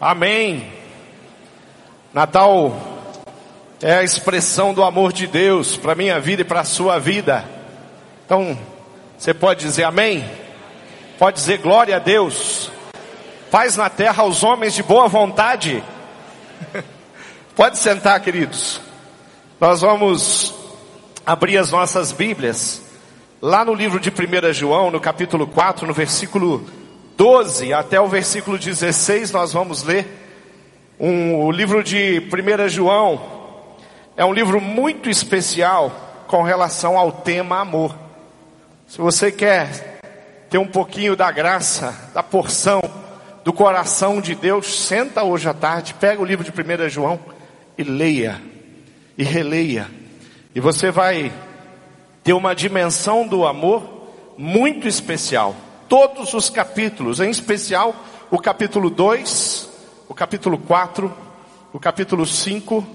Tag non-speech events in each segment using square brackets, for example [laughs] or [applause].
Amém. Natal é a expressão do amor de Deus para minha vida e para a sua vida. Então, você pode dizer amém? Pode dizer glória a Deus. Paz na terra aos homens de boa vontade. [laughs] pode sentar, queridos. Nós vamos abrir as nossas Bíblias lá no livro de 1 João, no capítulo 4, no versículo 12 até o versículo 16, nós vamos ler um, o livro de 1 João. É um livro muito especial com relação ao tema amor. Se você quer ter um pouquinho da graça, da porção, do coração de Deus, senta hoje à tarde, pega o livro de 1 João e leia, e releia. E você vai ter uma dimensão do amor muito especial. Todos os capítulos, em especial o capítulo 2, o capítulo 4, o capítulo 5,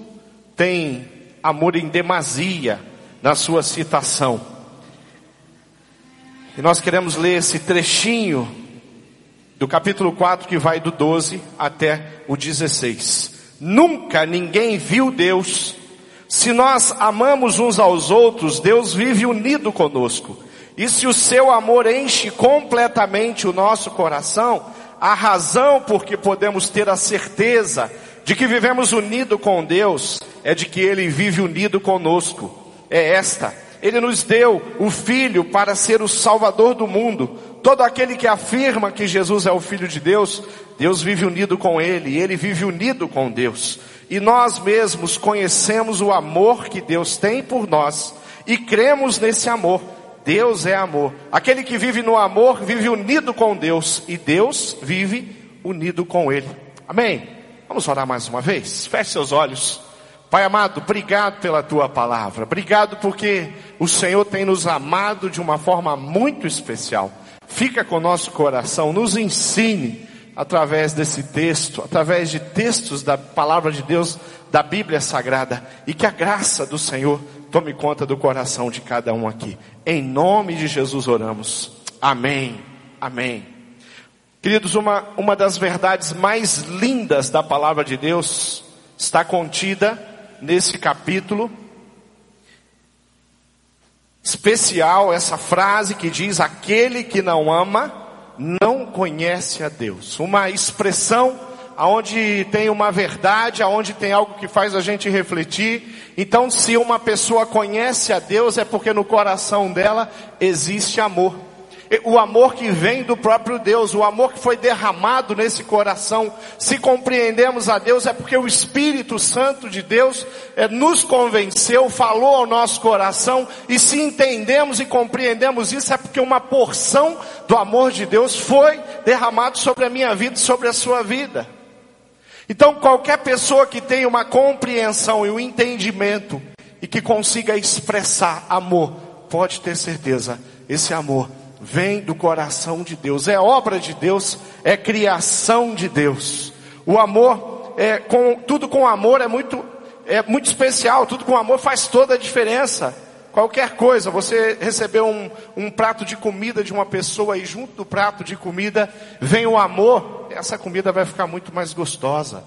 tem amor em demasia na sua citação. E nós queremos ler esse trechinho do capítulo 4 que vai do 12 até o 16. Nunca ninguém viu Deus se nós amamos uns aos outros, Deus vive unido conosco. E se o seu amor enche completamente o nosso coração, a razão por que podemos ter a certeza de que vivemos unido com Deus é de que Ele vive unido conosco. É esta. Ele nos deu o Filho para ser o Salvador do mundo. Todo aquele que afirma que Jesus é o Filho de Deus, Deus vive unido com Ele, e Ele vive unido com Deus e nós mesmos conhecemos o amor que Deus tem por nós e cremos nesse amor. Deus é amor. Aquele que vive no amor vive unido com Deus e Deus vive unido com Ele. Amém? Vamos orar mais uma vez? Feche seus olhos. Pai amado, obrigado pela tua palavra. Obrigado porque o Senhor tem nos amado de uma forma muito especial. Fica com o nosso coração, nos ensine através desse texto, através de textos da palavra de Deus, da Bíblia Sagrada, e que a graça do Senhor tome conta do coração de cada um aqui. Em nome de Jesus oramos. Amém. Amém. Queridos, uma, uma das verdades mais lindas da palavra de Deus está contida nesse capítulo especial, essa frase que diz: aquele que não ama, não conhece a Deus. Uma expressão aonde tem uma verdade, aonde tem algo que faz a gente refletir. Então, se uma pessoa conhece a Deus, é porque no coração dela existe amor o amor que vem do próprio Deus, o amor que foi derramado nesse coração. Se compreendemos a Deus é porque o Espírito Santo de Deus é, nos convenceu, falou ao nosso coração, e se entendemos e compreendemos isso é porque uma porção do amor de Deus foi derramado sobre a minha vida e sobre a sua vida. Então qualquer pessoa que tenha uma compreensão e um entendimento e que consiga expressar amor, pode ter certeza, esse amor vem do coração de Deus, é obra de Deus, é criação de Deus. O amor, é, com, tudo com amor é muito, é muito especial, tudo com amor faz toda a diferença. Qualquer coisa, você recebeu um, um prato de comida de uma pessoa e junto do prato de comida vem o amor, essa comida vai ficar muito mais gostosa.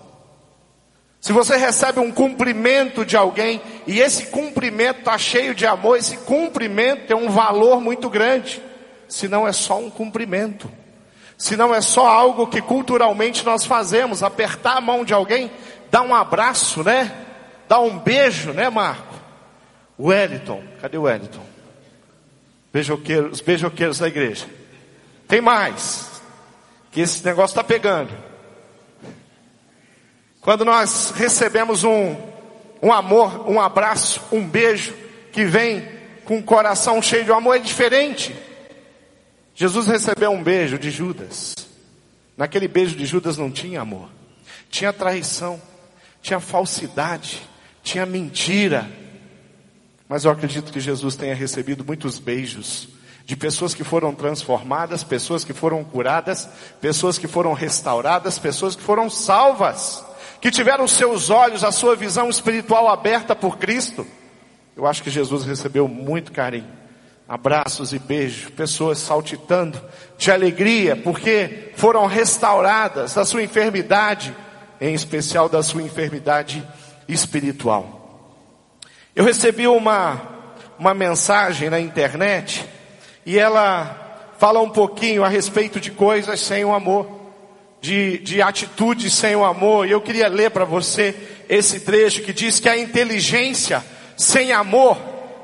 Se você recebe um cumprimento de alguém e esse cumprimento está cheio de amor, esse cumprimento tem um valor muito grande se não é só um cumprimento, se não é só algo que culturalmente nós fazemos, apertar a mão de alguém, dar um abraço, né? Dar um beijo, né, Marco? Wellington, cadê o Wellington? Beijoqueiro, os beijoqueiros da igreja. Tem mais, que esse negócio está pegando. Quando nós recebemos um, um amor, um abraço, um beijo, que vem com o coração cheio de amor, é diferente. Jesus recebeu um beijo de Judas. Naquele beijo de Judas não tinha amor, tinha traição, tinha falsidade, tinha mentira. Mas eu acredito que Jesus tenha recebido muitos beijos de pessoas que foram transformadas, pessoas que foram curadas, pessoas que foram restauradas, pessoas que foram salvas, que tiveram seus olhos, a sua visão espiritual aberta por Cristo. Eu acho que Jesus recebeu muito carinho abraços e beijos, pessoas saltitando de alegria porque foram restauradas da sua enfermidade, em especial da sua enfermidade espiritual. Eu recebi uma, uma mensagem na internet e ela fala um pouquinho a respeito de coisas sem o amor, de, de atitudes sem o amor. E eu queria ler para você esse trecho que diz que a inteligência sem amor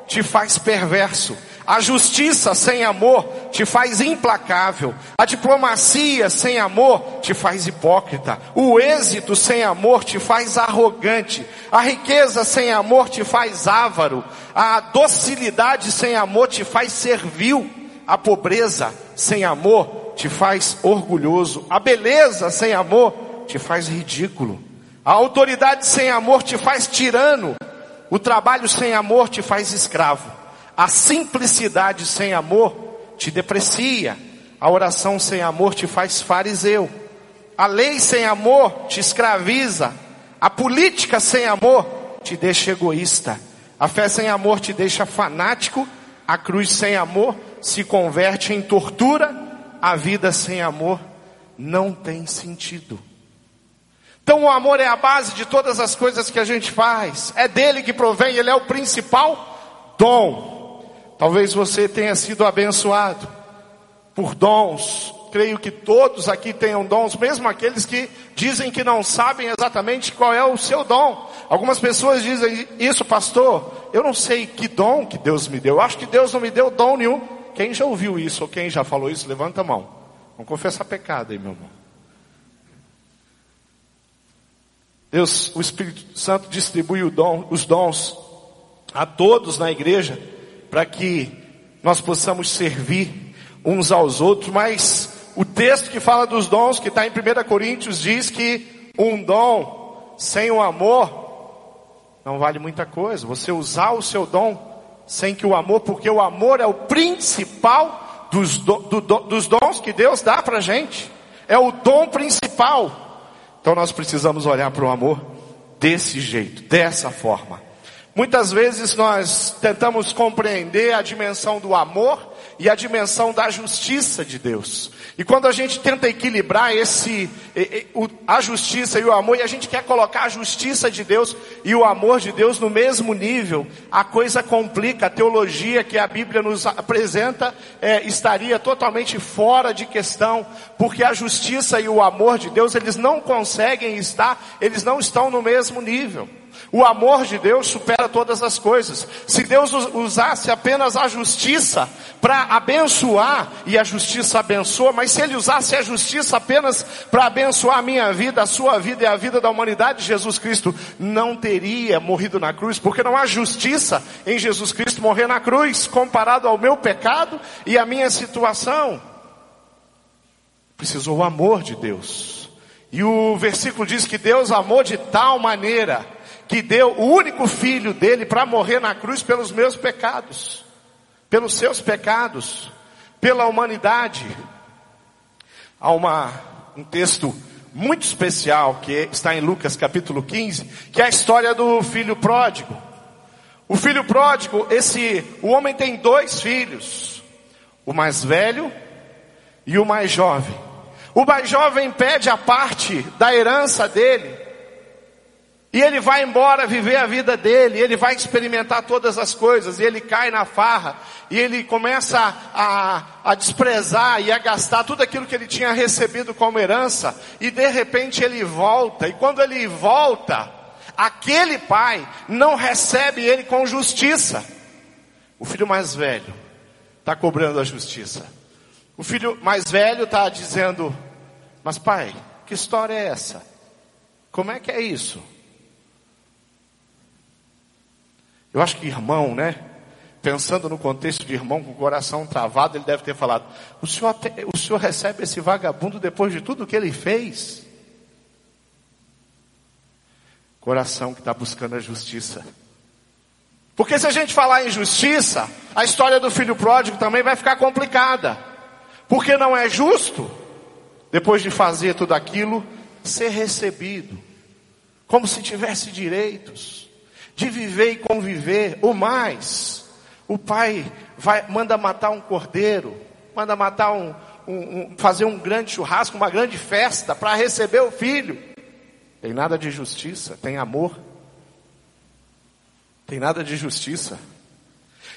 te faz perverso. A justiça sem amor te faz implacável. A diplomacia sem amor te faz hipócrita. O êxito sem amor te faz arrogante. A riqueza sem amor te faz avaro. A docilidade sem amor te faz servil. A pobreza sem amor te faz orgulhoso. A beleza sem amor te faz ridículo. A autoridade sem amor te faz tirano. O trabalho sem amor te faz escravo. A simplicidade sem amor te deprecia. A oração sem amor te faz fariseu. A lei sem amor te escraviza. A política sem amor te deixa egoísta. A fé sem amor te deixa fanático. A cruz sem amor se converte em tortura. A vida sem amor não tem sentido. Então o amor é a base de todas as coisas que a gente faz. É dele que provém, ele é o principal dom. Talvez você tenha sido abençoado por dons. Creio que todos aqui tenham dons, mesmo aqueles que dizem que não sabem exatamente qual é o seu dom. Algumas pessoas dizem isso, pastor. Eu não sei que dom que Deus me deu. Eu acho que Deus não me deu dom nenhum. Quem já ouviu isso ou quem já falou isso, levanta a mão. Vamos confessar pecado aí, meu irmão. Deus, o Espírito Santo distribui dom, os dons a todos na igreja para que nós possamos servir uns aos outros, mas o texto que fala dos dons, que está em 1 Coríntios, diz que um dom sem o amor não vale muita coisa. Você usar o seu dom sem que o amor, porque o amor é o principal dos, do, do, dos dons que Deus dá para gente, é o dom principal. Então nós precisamos olhar para o amor desse jeito, dessa forma. Muitas vezes nós tentamos compreender a dimensão do amor e a dimensão da justiça de Deus. E quando a gente tenta equilibrar esse, a justiça e o amor, e a gente quer colocar a justiça de Deus e o amor de Deus no mesmo nível, a coisa complica. A teologia que a Bíblia nos apresenta é, estaria totalmente fora de questão, porque a justiça e o amor de Deus, eles não conseguem estar, eles não estão no mesmo nível. O amor de Deus supera todas as coisas. Se Deus usasse apenas a justiça para abençoar, e a justiça abençoa, mas se Ele usasse a justiça apenas para abençoar a minha vida, a sua vida e a vida da humanidade, Jesus Cristo não teria morrido na cruz, porque não há justiça em Jesus Cristo morrer na cruz, comparado ao meu pecado e à minha situação. Precisou o amor de Deus. E o versículo diz que Deus amou de tal maneira que deu o único filho dele para morrer na cruz pelos meus pecados, pelos seus pecados, pela humanidade. Há uma, um texto muito especial que está em Lucas capítulo 15, que é a história do filho pródigo. O filho pródigo, esse, o homem tem dois filhos, o mais velho e o mais jovem. O mais jovem pede a parte da herança dele e ele vai embora viver a vida dele, ele vai experimentar todas as coisas, e ele cai na farra, e ele começa a, a desprezar e a gastar tudo aquilo que ele tinha recebido como herança, e de repente ele volta, e quando ele volta, aquele pai não recebe ele com justiça. O filho mais velho está cobrando a justiça. O filho mais velho está dizendo, mas pai, que história é essa? Como é que é isso? Eu acho que irmão, né? Pensando no contexto de irmão com o coração travado, ele deve ter falado: o senhor, o senhor recebe esse vagabundo depois de tudo que ele fez? Coração que está buscando a justiça. Porque se a gente falar em justiça, a história do filho pródigo também vai ficar complicada. Porque não é justo, depois de fazer tudo aquilo, ser recebido, como se tivesse direitos de viver e conviver, o mais. O pai vai, manda matar um cordeiro, manda matar um, um, um fazer um grande churrasco, uma grande festa para receber o filho. Tem nada de justiça, tem amor. Tem nada de justiça.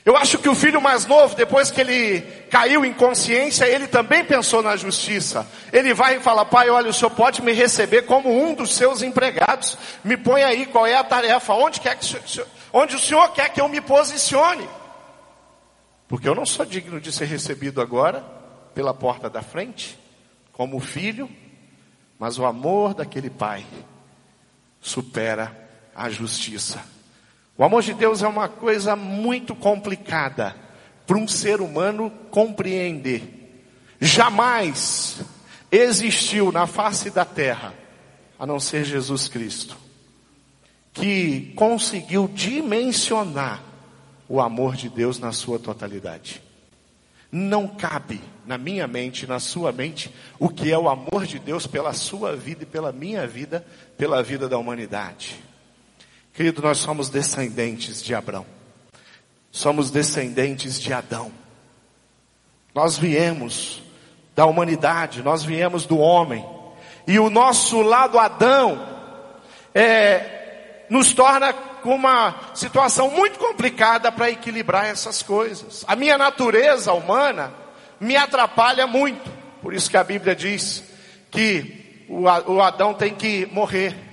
Eu acho que o filho mais novo, depois que ele caiu em consciência, ele também pensou na justiça. Ele vai e fala, pai, olha, o senhor pode me receber como um dos seus empregados. Me põe aí qual é a tarefa, onde, quer que onde o senhor quer que eu me posicione. Porque eu não sou digno de ser recebido agora pela porta da frente, como filho, mas o amor daquele pai supera a justiça. O amor de Deus é uma coisa muito complicada para um ser humano compreender. Jamais existiu na face da terra, a não ser Jesus Cristo, que conseguiu dimensionar o amor de Deus na sua totalidade. Não cabe na minha mente, na sua mente, o que é o amor de Deus pela sua vida e pela minha vida, pela vida da humanidade. Querido, nós somos descendentes de Abraão. Somos descendentes de Adão. Nós viemos da humanidade, nós viemos do homem. E o nosso lado Adão é, nos torna com uma situação muito complicada para equilibrar essas coisas. A minha natureza humana me atrapalha muito. Por isso que a Bíblia diz que o Adão tem que morrer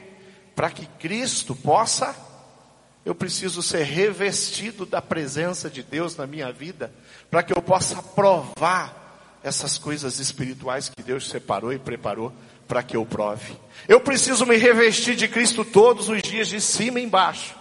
para que Cristo possa, eu preciso ser revestido da presença de Deus na minha vida, para que eu possa provar essas coisas espirituais que Deus separou e preparou para que eu prove. Eu preciso me revestir de Cristo todos os dias, de cima e embaixo,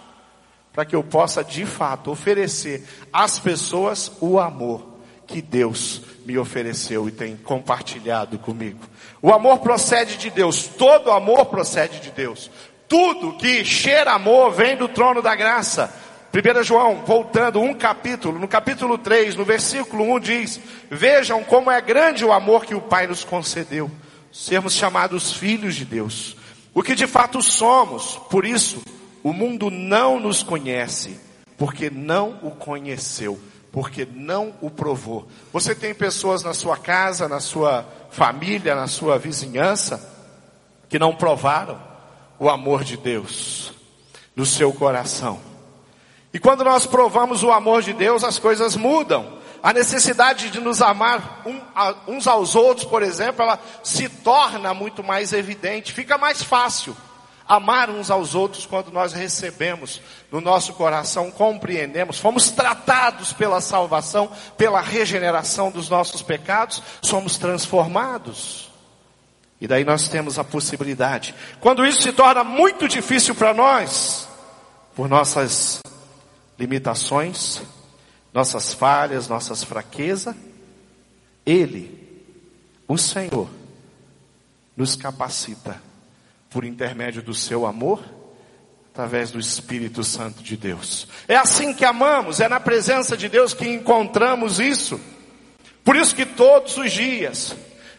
para que eu possa de fato oferecer às pessoas o amor que Deus me ofereceu e tem compartilhado comigo. O amor procede de Deus, todo amor procede de Deus. Tudo que cheira amor vem do trono da graça. 1 João, voltando um capítulo, no capítulo 3, no versículo 1 diz: Vejam como é grande o amor que o Pai nos concedeu, sermos chamados filhos de Deus. O que de fato somos, por isso, o mundo não nos conhece, porque não o conheceu, porque não o provou. Você tem pessoas na sua casa, na sua família, na sua vizinhança, que não provaram o amor de Deus no seu coração. E quando nós provamos o amor de Deus, as coisas mudam. A necessidade de nos amar uns aos outros, por exemplo, ela se torna muito mais evidente, fica mais fácil amar uns aos outros quando nós recebemos no nosso coração, compreendemos, fomos tratados pela salvação, pela regeneração dos nossos pecados, somos transformados. E daí nós temos a possibilidade. Quando isso se torna muito difícil para nós, por nossas limitações, nossas falhas, nossas fraquezas, Ele, o Senhor, nos capacita por intermédio do seu amor, através do Espírito Santo de Deus. É assim que amamos, é na presença de Deus que encontramos isso. Por isso que todos os dias,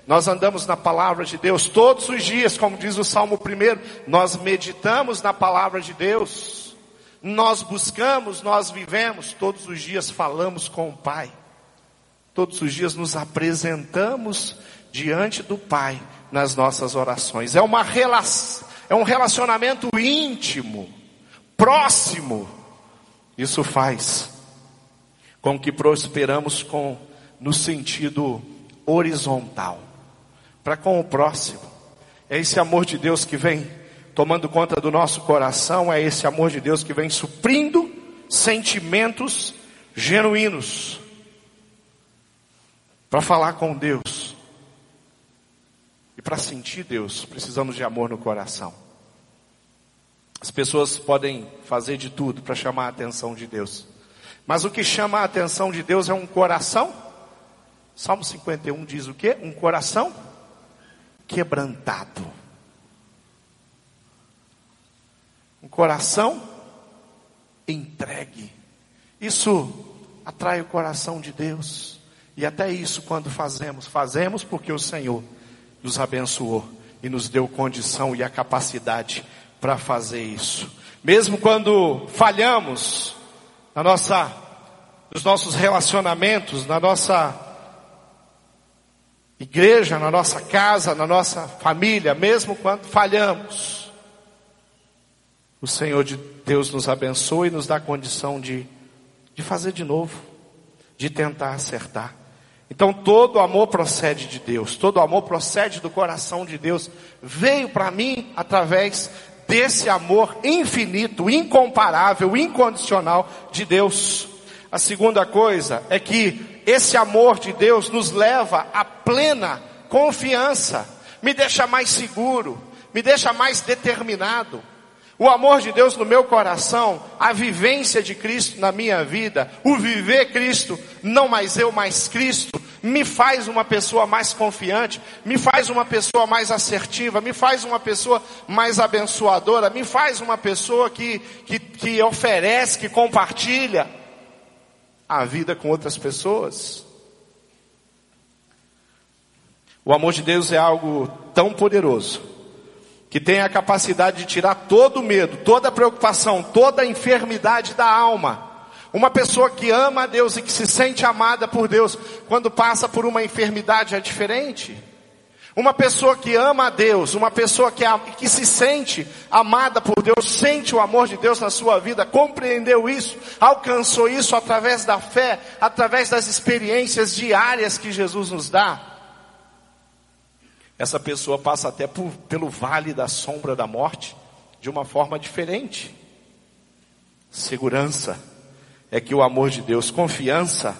nós andamos na palavra de Deus todos os dias, como diz o Salmo 1, nós meditamos na palavra de Deus. Nós buscamos, nós vivemos, todos os dias falamos com o Pai. Todos os dias nos apresentamos diante do Pai nas nossas orações. É uma relação, é um relacionamento íntimo, próximo. Isso faz com que prosperamos com no sentido horizontal para com o próximo. É esse amor de Deus que vem tomando conta do nosso coração, é esse amor de Deus que vem suprindo sentimentos genuínos. Para falar com Deus e para sentir Deus, precisamos de amor no coração. As pessoas podem fazer de tudo para chamar a atenção de Deus. Mas o que chama a atenção de Deus é um coração. Salmo 51 diz o quê? Um coração quebrantado. Um coração entregue. Isso atrai o coração de Deus. E até isso, quando fazemos, fazemos porque o Senhor nos abençoou e nos deu condição e a capacidade para fazer isso. Mesmo quando falhamos na nossa, nos nossos relacionamentos, na nossa igreja, na nossa casa, na nossa família, mesmo quando falhamos, o Senhor de Deus nos abençoe e nos dá condição de, de fazer de novo, de tentar acertar. Então todo amor procede de Deus, todo amor procede do coração de Deus. Veio para mim através desse amor infinito, incomparável, incondicional de Deus. A segunda coisa é que esse amor de Deus nos leva à plena confiança, me deixa mais seguro, me deixa mais determinado. O amor de Deus no meu coração, a vivência de Cristo na minha vida, o viver Cristo, não mais eu, mais Cristo, me faz uma pessoa mais confiante, me faz uma pessoa mais assertiva, me faz uma pessoa mais abençoadora, me faz uma pessoa que, que, que oferece, que compartilha a vida com outras pessoas. O amor de Deus é algo tão poderoso que tem a capacidade de tirar todo o medo, toda a preocupação, toda a enfermidade da alma. Uma pessoa que ama a Deus e que se sente amada por Deus, quando passa por uma enfermidade é diferente. Uma pessoa que ama a Deus, uma pessoa que, que se sente amada por Deus, sente o amor de Deus na sua vida, compreendeu isso, alcançou isso através da fé, através das experiências diárias que Jesus nos dá essa pessoa passa até por, pelo vale da sombra da morte de uma forma diferente. Segurança é que o amor de Deus, confiança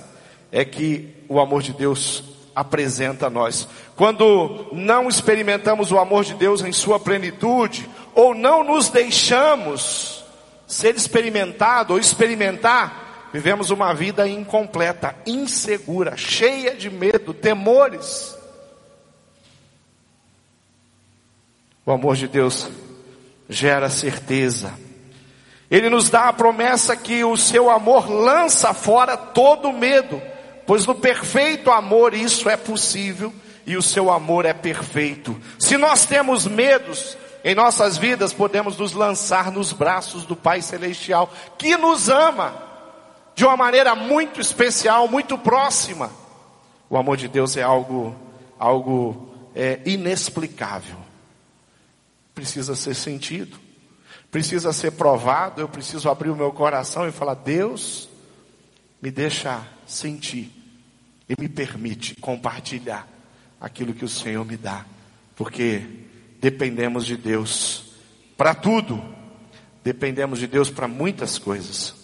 é que o amor de Deus apresenta a nós. Quando não experimentamos o amor de Deus em sua plenitude, ou não nos deixamos ser experimentado ou experimentar, vivemos uma vida incompleta, insegura, cheia de medo, temores. O amor de Deus gera certeza. Ele nos dá a promessa que o seu amor lança fora todo medo, pois no perfeito amor isso é possível e o seu amor é perfeito. Se nós temos medos em nossas vidas, podemos nos lançar nos braços do Pai Celestial, que nos ama de uma maneira muito especial, muito próxima. O amor de Deus é algo, algo é, inexplicável precisa ser sentido, precisa ser provado. Eu preciso abrir o meu coração e falar: Deus, me deixa sentir e me permite compartilhar aquilo que o Senhor me dá, porque dependemos de Deus para tudo, dependemos de Deus para muitas coisas.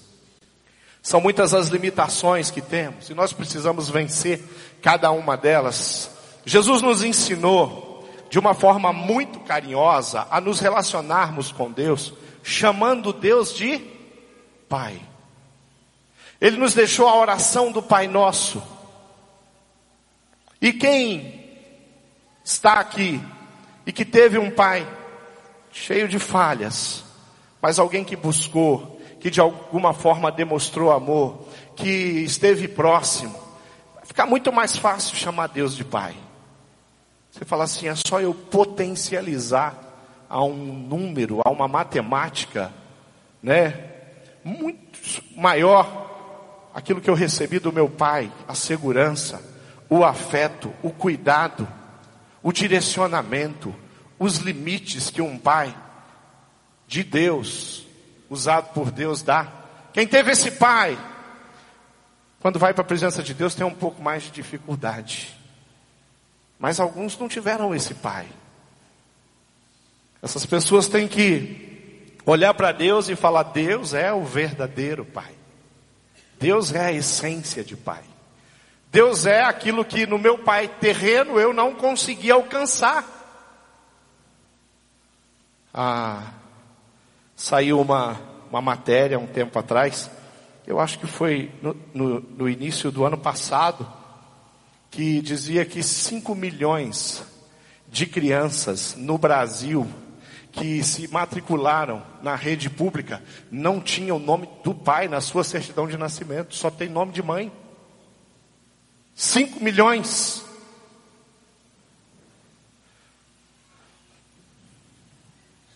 São muitas as limitações que temos e nós precisamos vencer cada uma delas. Jesus nos ensinou de uma forma muito carinhosa a nos relacionarmos com Deus, chamando Deus de Pai. Ele nos deixou a oração do Pai Nosso. E quem está aqui e que teve um pai cheio de falhas, mas alguém que buscou, que de alguma forma demonstrou amor, que esteve próximo, vai ficar muito mais fácil chamar Deus de Pai. Você fala assim, é só eu potencializar a um número, a uma matemática, né? Muito maior aquilo que eu recebi do meu pai, a segurança, o afeto, o cuidado, o direcionamento, os limites que um pai de Deus, usado por Deus, dá. Quem teve esse pai, quando vai para a presença de Deus, tem um pouco mais de dificuldade. Mas alguns não tiveram esse pai. Essas pessoas têm que olhar para Deus e falar: Deus é o verdadeiro pai. Deus é a essência de pai. Deus é aquilo que no meu pai terreno eu não consegui alcançar. Ah, saiu uma, uma matéria um tempo atrás, eu acho que foi no, no, no início do ano passado, que dizia que 5 milhões de crianças no Brasil que se matricularam na rede pública não tinham o nome do pai na sua certidão de nascimento, só tem nome de mãe. 5 milhões.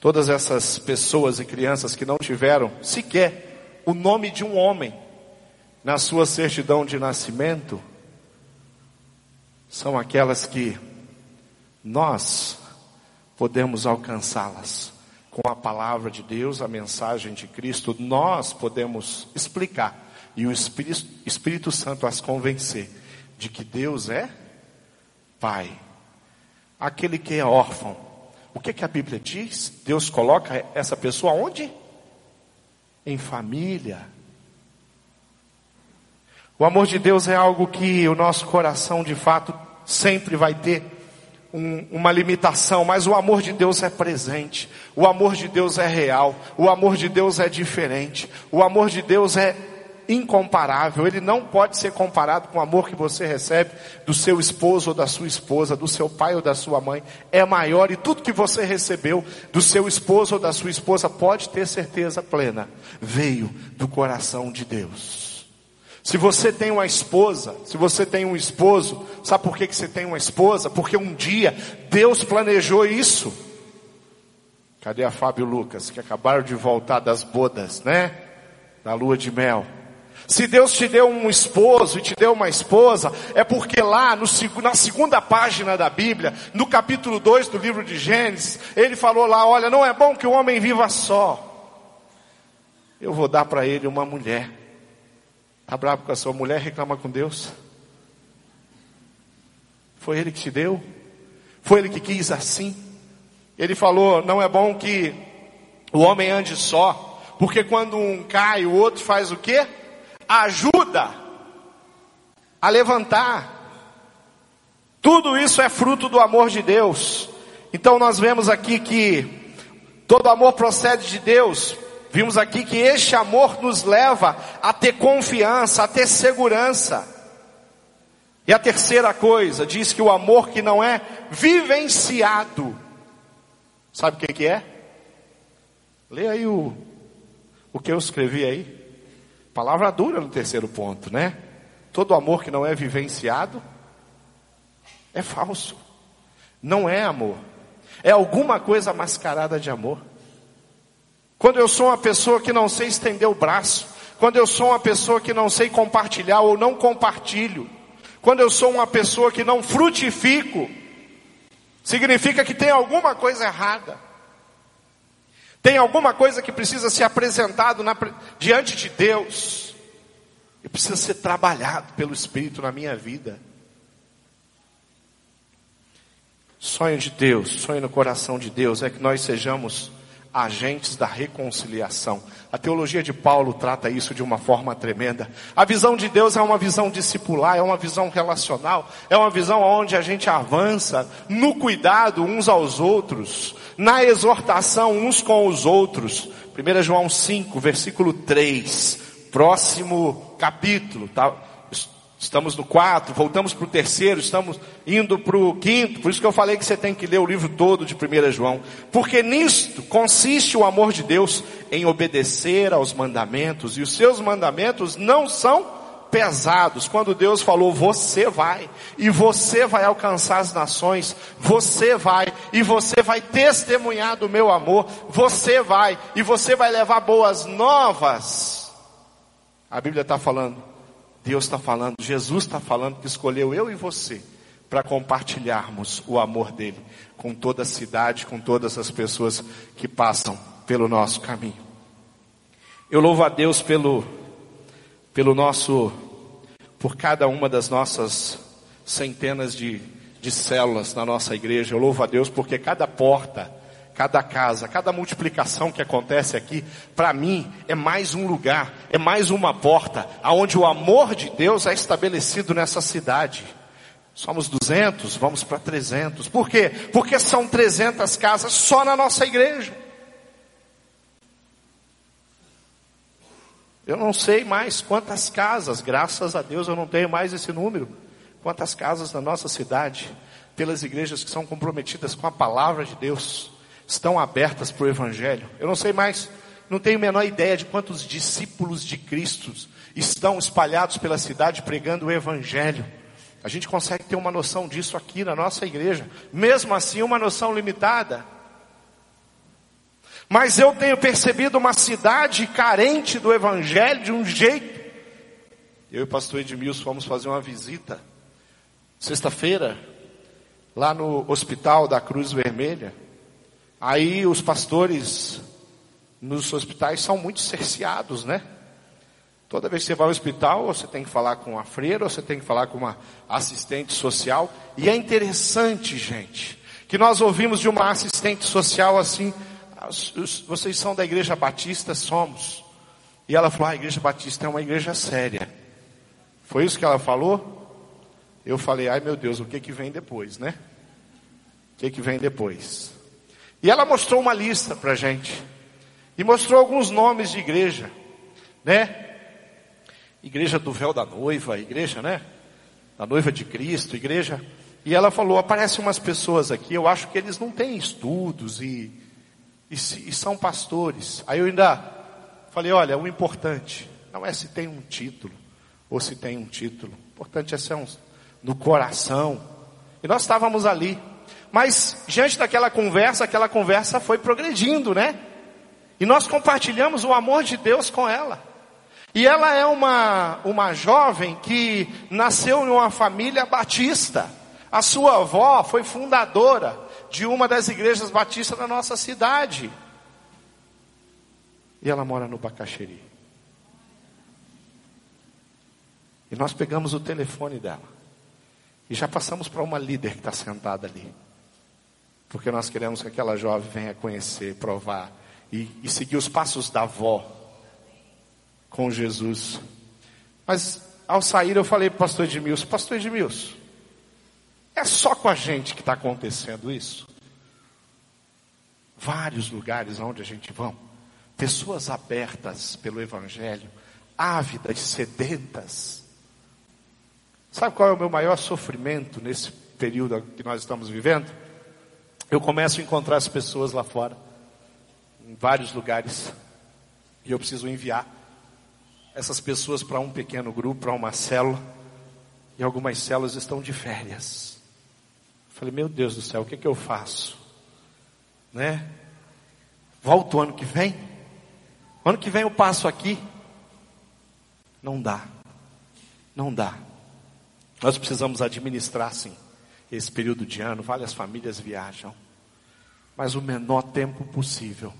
Todas essas pessoas e crianças que não tiveram sequer o nome de um homem na sua certidão de nascimento, são aquelas que nós podemos alcançá-las com a palavra de Deus, a mensagem de Cristo, nós podemos explicar e o Espírito, Espírito Santo as convencer de que Deus é Pai. Aquele que é órfão. O que, que a Bíblia diz? Deus coloca essa pessoa onde? Em família. O amor de Deus é algo que o nosso coração de fato sempre vai ter um, uma limitação, mas o amor de Deus é presente, o amor de Deus é real, o amor de Deus é diferente, o amor de Deus é incomparável, ele não pode ser comparado com o amor que você recebe do seu esposo ou da sua esposa, do seu pai ou da sua mãe, é maior e tudo que você recebeu do seu esposo ou da sua esposa, pode ter certeza plena, veio do coração de Deus. Se você tem uma esposa, se você tem um esposo, sabe por que, que você tem uma esposa? Porque um dia Deus planejou isso. Cadê a Fábio Lucas, que acabaram de voltar das bodas, né? Da lua de mel. Se Deus te deu um esposo e te deu uma esposa, é porque lá no, na segunda página da Bíblia, no capítulo 2 do livro de Gênesis, ele falou lá: olha, não é bom que o homem viva só. Eu vou dar para ele uma mulher. Está bravo com a sua mulher, reclama com Deus. Foi Ele que te deu. Foi Ele que quis assim. Ele falou: não é bom que o homem ande só, porque quando um cai, o outro faz o quê? Ajuda a levantar. Tudo isso é fruto do amor de Deus. Então nós vemos aqui que todo amor procede de Deus, Vimos aqui que este amor nos leva a ter confiança, a ter segurança. E a terceira coisa, diz que o amor que não é vivenciado, sabe o que, que é? Lê aí o, o que eu escrevi aí. Palavra dura no terceiro ponto, né? Todo amor que não é vivenciado é falso. Não é amor. É alguma coisa mascarada de amor. Quando eu sou uma pessoa que não sei estender o braço, quando eu sou uma pessoa que não sei compartilhar ou não compartilho, quando eu sou uma pessoa que não frutifico, significa que tem alguma coisa errada. Tem alguma coisa que precisa ser apresentado na, diante de Deus e precisa ser trabalhado pelo Espírito na minha vida. Sonho de Deus, sonho no coração de Deus é que nós sejamos agentes da reconciliação. A teologia de Paulo trata isso de uma forma tremenda. A visão de Deus é uma visão discipular, é uma visão relacional, é uma visão onde a gente avança no cuidado uns aos outros, na exortação uns com os outros. 1 João 5, versículo 3, próximo capítulo, tá? Estamos no quarto, voltamos para o terceiro, estamos indo para o quinto. Por isso que eu falei que você tem que ler o livro todo de 1 João. Porque nisto consiste o amor de Deus em obedecer aos mandamentos. E os seus mandamentos não são pesados. Quando Deus falou, você vai, e você vai alcançar as nações, você vai, e você vai testemunhar do meu amor, você vai, e você vai levar boas novas. A Bíblia está falando Deus está falando, Jesus está falando que escolheu eu e você para compartilharmos o amor dele com toda a cidade, com todas as pessoas que passam pelo nosso caminho. Eu louvo a Deus pelo, pelo nosso, por cada uma das nossas centenas de, de células na nossa igreja. Eu louvo a Deus porque cada porta, cada casa, cada multiplicação que acontece aqui, para mim é mais um lugar, é mais uma porta, aonde o amor de Deus é estabelecido nessa cidade. Somos 200, vamos para 300. Por quê? Porque são 300 casas só na nossa igreja. Eu não sei mais quantas casas, graças a Deus eu não tenho mais esse número. Quantas casas na nossa cidade, pelas igrejas que são comprometidas com a palavra de Deus estão abertas para o Evangelho. Eu não sei mais, não tenho a menor ideia de quantos discípulos de Cristo estão espalhados pela cidade pregando o Evangelho. A gente consegue ter uma noção disso aqui na nossa igreja, mesmo assim, uma noção limitada. Mas eu tenho percebido uma cidade carente do Evangelho de um jeito. Eu e o pastor Edmilson fomos fazer uma visita, sexta-feira, lá no Hospital da Cruz Vermelha. Aí os pastores nos hospitais são muito cerceados, né? Toda vez que você vai ao hospital, você tem que falar com a freira, você tem que falar com uma assistente social. E é interessante, gente, que nós ouvimos de uma assistente social assim, vocês são da igreja batista? Somos. E ela falou, ah, a igreja batista é uma igreja séria. Foi isso que ela falou? Eu falei, ai meu Deus, o que que vem depois, né? O que que vem depois? E ela mostrou uma lista pra gente. E mostrou alguns nomes de igreja, né? Igreja do véu da noiva, igreja, né? Da noiva de Cristo, igreja. E ela falou, aparecem umas pessoas aqui, eu acho que eles não têm estudos e, e, e são pastores. Aí eu ainda falei, olha, o importante não é se tem um título ou se tem um título. O importante é ser um, no coração. E nós estávamos ali. Mas diante daquela conversa, aquela conversa foi progredindo, né? E nós compartilhamos o amor de Deus com ela. E ela é uma, uma jovem que nasceu em uma família batista. A sua avó foi fundadora de uma das igrejas batistas da nossa cidade. E ela mora no Bacaxeri. E nós pegamos o telefone dela. E já passamos para uma líder que está sentada ali. Porque nós queremos que aquela jovem venha conhecer, provar e, e seguir os passos da avó com Jesus. Mas ao sair eu falei para o pastor Edmilson, pastor Edmilson, é só com a gente que está acontecendo isso? Vários lugares onde a gente vai, pessoas abertas pelo Evangelho, ávidas, sedentas, Sabe qual é o meu maior sofrimento nesse período que nós estamos vivendo? Eu começo a encontrar as pessoas lá fora, em vários lugares, e eu preciso enviar essas pessoas para um pequeno grupo, para uma célula, e algumas células estão de férias. falei, meu Deus do céu, o que, que eu faço? Né? Volto ano que vem? Ano que vem eu passo aqui? Não dá. Não dá. Nós precisamos administrar, sim, esse período de ano. Várias famílias viajam, mas o menor tempo possível,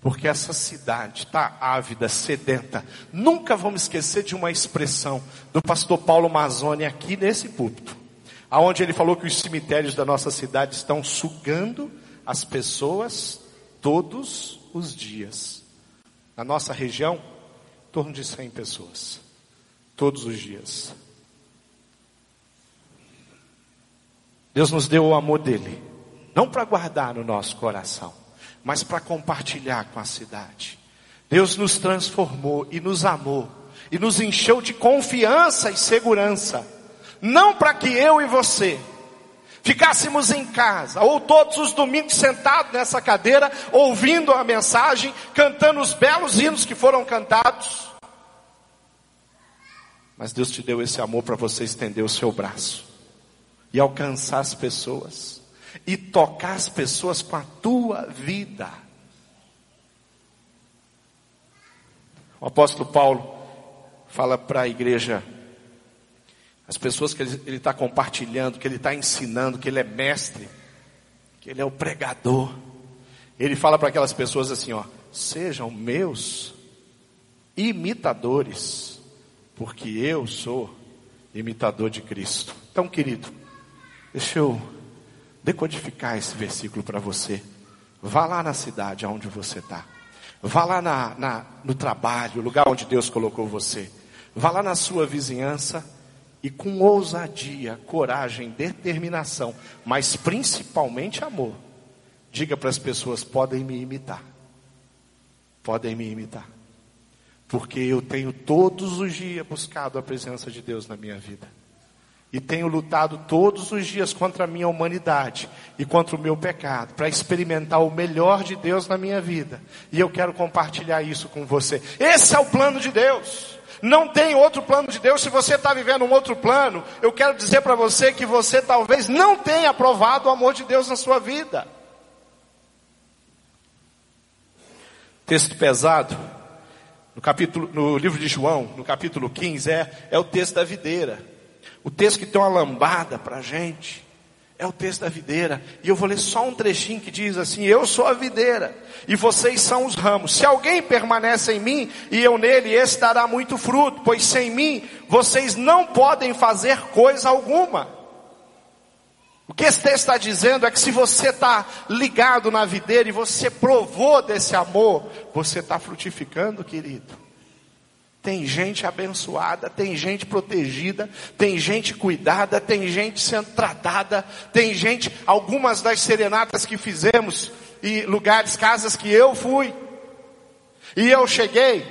porque essa cidade está ávida, sedenta. Nunca vamos esquecer de uma expressão do pastor Paulo Mazzoni aqui nesse púlpito, aonde ele falou que os cemitérios da nossa cidade estão sugando as pessoas todos os dias. Na nossa região, em torno de 100 pessoas, todos os dias. Deus nos deu o amor dele, não para guardar no nosso coração, mas para compartilhar com a cidade. Deus nos transformou e nos amou e nos encheu de confiança e segurança, não para que eu e você ficássemos em casa, ou todos os domingos sentados nessa cadeira, ouvindo a mensagem, cantando os belos hinos que foram cantados. Mas Deus te deu esse amor para você estender o seu braço e alcançar as pessoas e tocar as pessoas com a tua vida. O apóstolo Paulo fala para a igreja, as pessoas que ele está compartilhando, que ele está ensinando, que ele é mestre, que ele é o pregador. Ele fala para aquelas pessoas assim, ó, sejam meus imitadores, porque eu sou imitador de Cristo. Então, querido, Deixa eu decodificar esse versículo para você. Vá lá na cidade onde você está. Vá lá na, na, no trabalho, lugar onde Deus colocou você. Vá lá na sua vizinhança e com ousadia, coragem, determinação, mas principalmente amor. Diga para as pessoas: podem me imitar. Podem me imitar. Porque eu tenho todos os dias buscado a presença de Deus na minha vida. E tenho lutado todos os dias contra a minha humanidade e contra o meu pecado, para experimentar o melhor de Deus na minha vida. E eu quero compartilhar isso com você. Esse é o plano de Deus. Não tem outro plano de Deus. Se você está vivendo um outro plano, eu quero dizer para você que você talvez não tenha aprovado o amor de Deus na sua vida. Texto pesado. No capítulo, no livro de João, no capítulo 15, é, é o texto da videira. O texto que tem uma lambada para a gente. É o texto da videira. E eu vou ler só um trechinho que diz assim: Eu sou a videira e vocês são os ramos. Se alguém permanece em mim e eu nele, esse dará muito fruto, pois sem mim vocês não podem fazer coisa alguma. O que esse texto está dizendo é que se você está ligado na videira e você provou desse amor, você está frutificando, querido. Tem gente abençoada, tem gente protegida, tem gente cuidada, tem gente sendo tratada, tem gente, algumas das serenatas que fizemos, e lugares, casas que eu fui, e eu cheguei,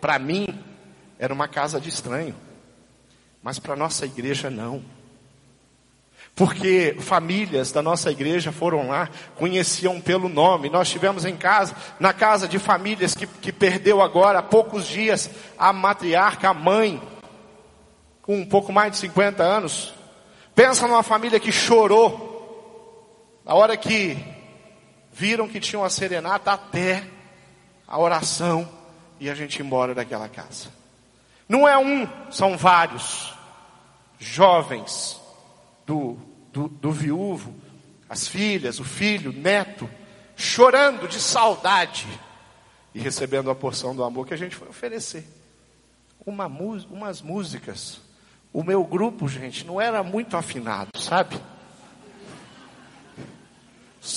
para mim, era uma casa de estranho, mas para nossa igreja não. Porque famílias da nossa igreja foram lá, conheciam pelo nome. Nós tivemos em casa, na casa de famílias que, que perdeu agora há poucos dias a matriarca, a mãe, com um pouco mais de 50 anos. Pensa numa família que chorou, a hora que viram que tinham a serenata até a oração e a gente ir embora daquela casa. Não é um, são vários jovens do, do, do viúvo, as filhas, o filho, o neto, chorando de saudade e recebendo a porção do amor que a gente foi oferecer. Uma, umas músicas. O meu grupo, gente, não era muito afinado, sabe?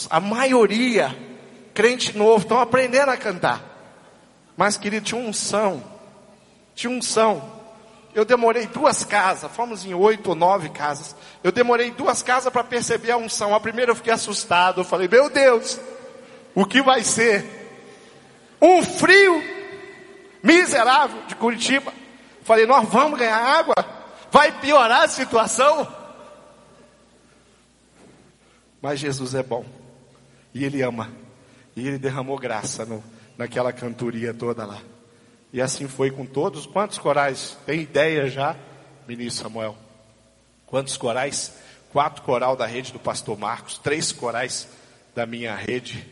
A maioria, crente novo, estão aprendendo a cantar. Mas, querido, tinha unção. Tinha unção. Eu demorei duas casas, fomos em oito ou nove casas. Eu demorei duas casas para perceber a unção. A primeira eu fiquei assustado. Eu falei, meu Deus, o que vai ser? Um frio miserável de Curitiba. Falei, nós vamos ganhar água? Vai piorar a situação? Mas Jesus é bom. E Ele ama. E Ele derramou graça no, naquela cantoria toda lá. E assim foi com todos. Quantos corais? Tem ideia já, ministro Samuel? Quantos corais? Quatro coral da rede do pastor Marcos, três corais da minha rede.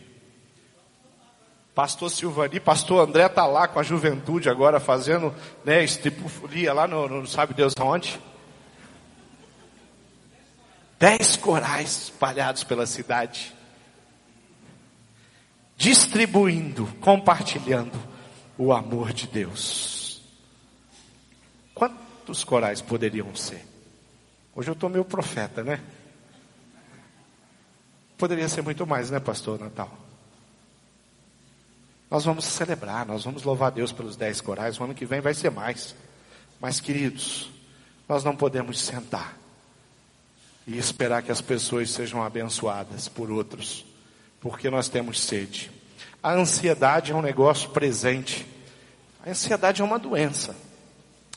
Pastor Silvani, pastor André está lá com a juventude agora fazendo, né, estripulia lá no, no sabe Deus aonde? Dez corais espalhados pela cidade. Distribuindo, compartilhando o amor de Deus. Quantos corais poderiam ser? Hoje eu estou meio profeta, né? Poderia ser muito mais, né, pastor Natal? Nós vamos celebrar, nós vamos louvar Deus pelos dez corais, o ano que vem vai ser mais. Mas, queridos, nós não podemos sentar e esperar que as pessoas sejam abençoadas por outros, porque nós temos sede. A ansiedade é um negócio presente. A ansiedade é uma doença.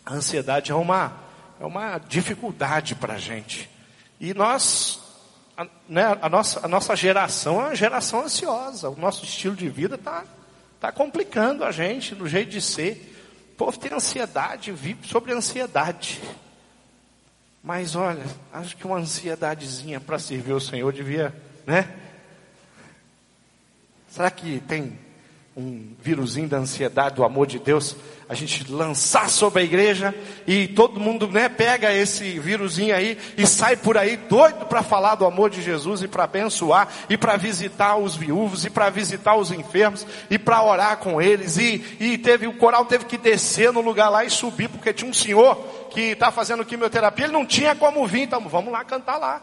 A ansiedade é uma, é uma dificuldade para a gente. E nós, a, né, a, nossa, a nossa geração é uma geração ansiosa. O nosso estilo de vida está tá complicando a gente no jeito de ser. O povo tem ansiedade, vive sobre ansiedade. Mas olha, acho que uma ansiedadezinha para servir o Senhor devia, né? Será que tem um vírusinho da ansiedade, do amor de Deus, a gente lançar sobre a igreja e todo mundo né, pega esse vírusinho aí e sai por aí doido para falar do amor de Jesus e para abençoar e para visitar os viúvos e para visitar os enfermos e para orar com eles. E, e teve o coral teve que descer no lugar lá e subir porque tinha um senhor que está fazendo quimioterapia, ele não tinha como vir, então vamos lá cantar lá,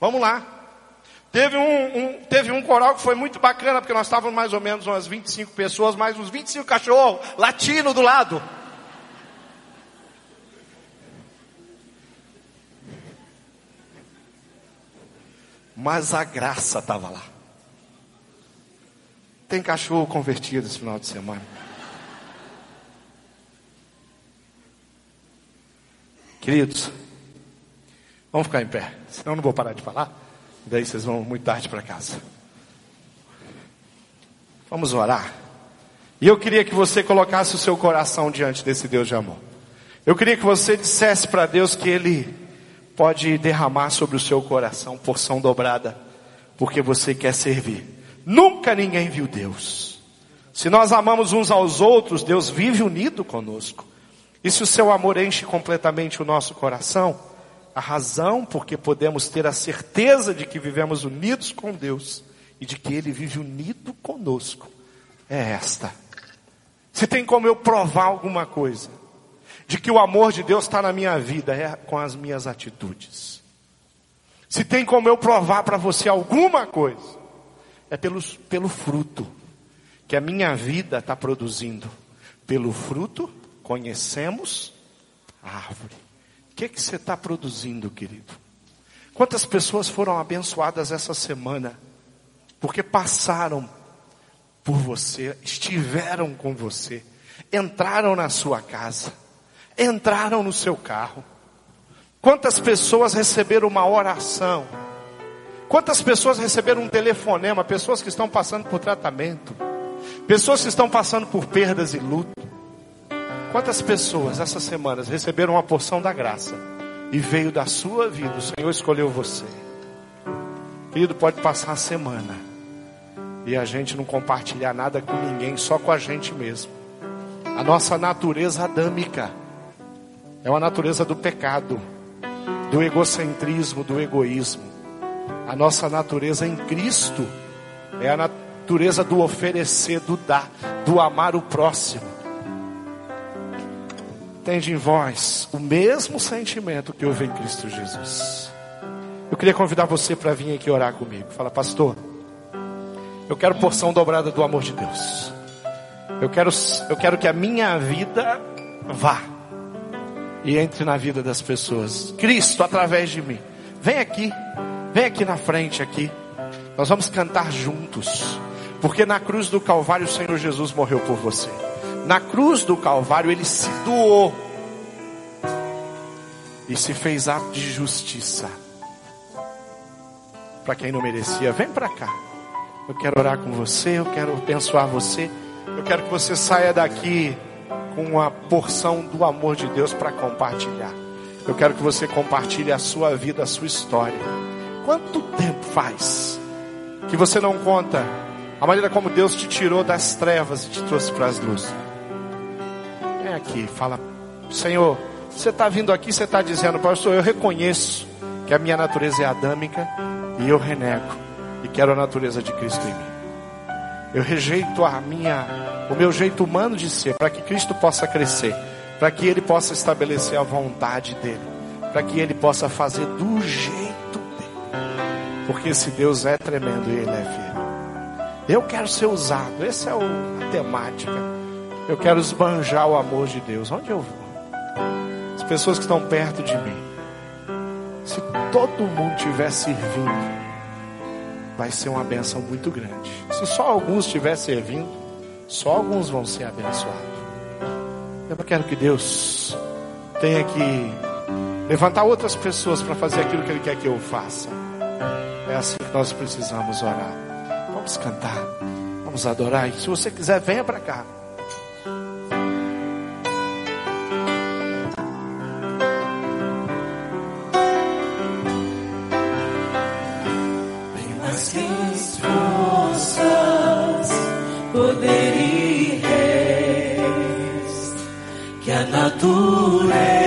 vamos lá. Teve um, um, teve um coral que foi muito bacana, porque nós estávamos mais ou menos umas 25 pessoas, mais uns 25 cachorros, latino do lado. Mas a graça estava lá. Tem cachorro convertido esse final de semana. Queridos, vamos ficar em pé, senão eu não vou parar de falar. Daí vocês vão muito tarde para casa. Vamos orar. E eu queria que você colocasse o seu coração diante desse Deus de amor. Eu queria que você dissesse para Deus que Ele pode derramar sobre o seu coração porção dobrada, porque você quer servir. Nunca ninguém viu Deus. Se nós amamos uns aos outros, Deus vive unido conosco. E se o seu amor enche completamente o nosso coração, A razão porque podemos ter a certeza de que vivemos unidos com Deus e de que Ele vive unido conosco é esta. Se tem como eu provar alguma coisa, de que o amor de Deus está na minha vida, é com as minhas atitudes. Se tem como eu provar para você alguma coisa, é pelo, pelo fruto que a minha vida está produzindo. Pelo fruto, conhecemos a árvore. Que, que você está produzindo, querido? Quantas pessoas foram abençoadas essa semana? Porque passaram por você, estiveram com você, entraram na sua casa, entraram no seu carro. Quantas pessoas receberam uma oração? Quantas pessoas receberam um telefonema? Pessoas que estão passando por tratamento, pessoas que estão passando por perdas e luto. Quantas pessoas essas semanas receberam uma porção da graça e veio da sua vida? O Senhor escolheu você. Querido, pode passar a semana e a gente não compartilhar nada com ninguém, só com a gente mesmo. A nossa natureza adâmica é uma natureza do pecado, do egocentrismo, do egoísmo. A nossa natureza em Cristo é a natureza do oferecer, do dar, do amar o próximo. Tende em vós o mesmo sentimento que houve em Cristo Jesus. Eu queria convidar você para vir aqui orar comigo. Fala, pastor. Eu quero porção dobrada do amor de Deus. Eu quero, eu quero que a minha vida vá e entre na vida das pessoas. Cristo através de mim. Vem aqui, vem aqui na frente aqui. Nós vamos cantar juntos. Porque na cruz do Calvário o Senhor Jesus morreu por você. Na cruz do Calvário ele se doou e se fez ato de justiça para quem não merecia. Vem para cá. Eu quero orar com você, eu quero abençoar você. Eu quero que você saia daqui com uma porção do amor de Deus para compartilhar. Eu quero que você compartilhe a sua vida, a sua história. Quanto tempo faz que você não conta a maneira como Deus te tirou das trevas e te trouxe para as luzes? Aqui, fala, Senhor, você está vindo aqui, você está dizendo, pastor, eu reconheço que a minha natureza é adâmica e eu renego e quero a natureza de Cristo em mim. Eu rejeito a minha, o meu jeito humano de ser, para que Cristo possa crescer, para que Ele possa estabelecer a vontade dele, para que Ele possa fazer do jeito dele, porque esse Deus é tremendo e Ele é fiel. Eu quero ser usado, essa é a temática. Eu quero esbanjar o amor de Deus. Onde eu vou? As pessoas que estão perto de mim. Se todo mundo estiver servindo, vai ser uma benção muito grande. Se só alguns estiver servindo, só alguns vão ser abençoados. Eu quero que Deus tenha que levantar outras pessoas para fazer aquilo que Ele quer que eu faça. É assim que nós precisamos orar. Vamos cantar, vamos adorar. E se você quiser, venha para cá. la.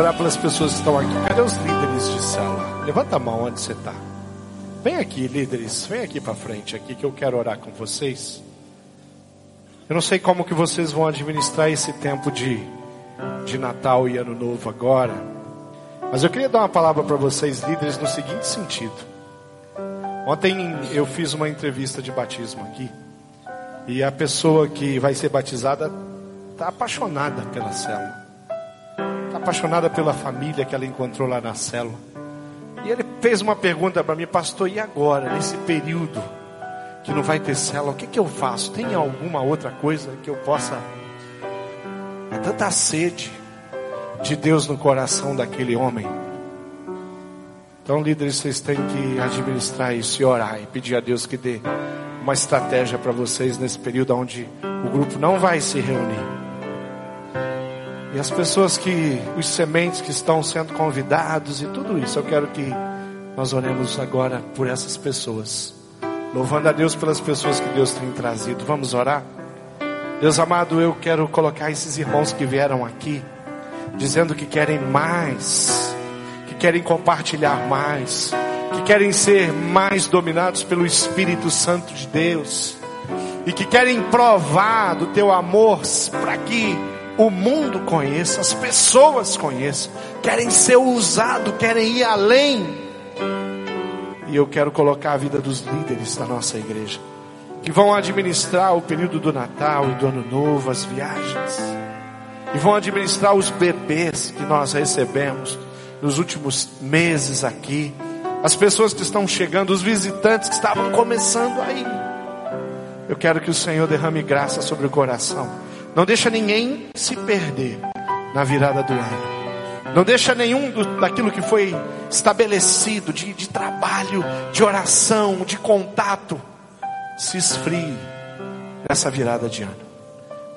Orar pelas pessoas que estão aqui. Cadê os líderes de sala? Levanta a mão onde você está. Vem aqui, líderes, vem aqui para frente, aqui que eu quero orar com vocês. Eu não sei como que vocês vão administrar esse tempo de, de Natal e Ano Novo agora, mas eu queria dar uma palavra para vocês, líderes, no seguinte sentido. Ontem eu fiz uma entrevista de batismo aqui, e a pessoa que vai ser batizada está apaixonada pela célula, está apaixonada pela família que ela encontrou lá na célula. E ele fez uma pergunta para mim, pastor, e agora, nesse período que não vai ter célula, o que, que eu faço? Tem alguma outra coisa que eu possa. É tanta sede de Deus no coração daquele homem. Então, líderes, vocês têm que administrar isso e orar e pedir a Deus que dê uma estratégia para vocês nesse período onde o grupo não vai se reunir. E as pessoas que, os sementes que estão sendo convidados e tudo isso, eu quero que nós oremos agora por essas pessoas. Louvando a Deus pelas pessoas que Deus tem trazido. Vamos orar? Deus amado, eu quero colocar esses irmãos que vieram aqui, dizendo que querem mais, que querem compartilhar mais, que querem ser mais dominados pelo Espírito Santo de Deus, e que querem provar do teu amor para que o mundo conheça, as pessoas conheçam, querem ser usados, querem ir além. E eu quero colocar a vida dos líderes da nossa igreja, que vão administrar o período do Natal e do Ano Novo, as viagens, e vão administrar os bebês que nós recebemos nos últimos meses aqui, as pessoas que estão chegando, os visitantes que estavam começando aí. Eu quero que o Senhor derrame graça sobre o coração não deixa ninguém se perder na virada do ano. Não deixa nenhum do, daquilo que foi estabelecido de, de trabalho, de oração, de contato, se esfrie nessa virada de ano.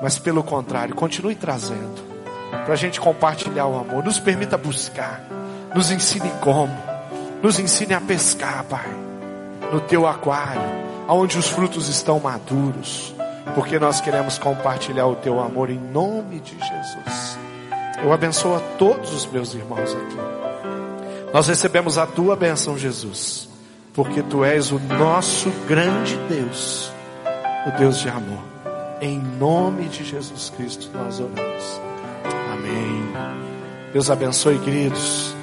Mas pelo contrário, continue trazendo para a gente compartilhar o amor. Nos permita buscar, nos ensine como, nos ensine a pescar, Pai, no teu aquário, aonde os frutos estão maduros porque nós queremos compartilhar o teu amor em nome de Jesus. Eu abençoo a todos os meus irmãos aqui. Nós recebemos a tua bênção, Jesus, porque tu és o nosso grande Deus, o Deus de amor. Em nome de Jesus Cristo nós oramos. Amém. Deus abençoe, queridos.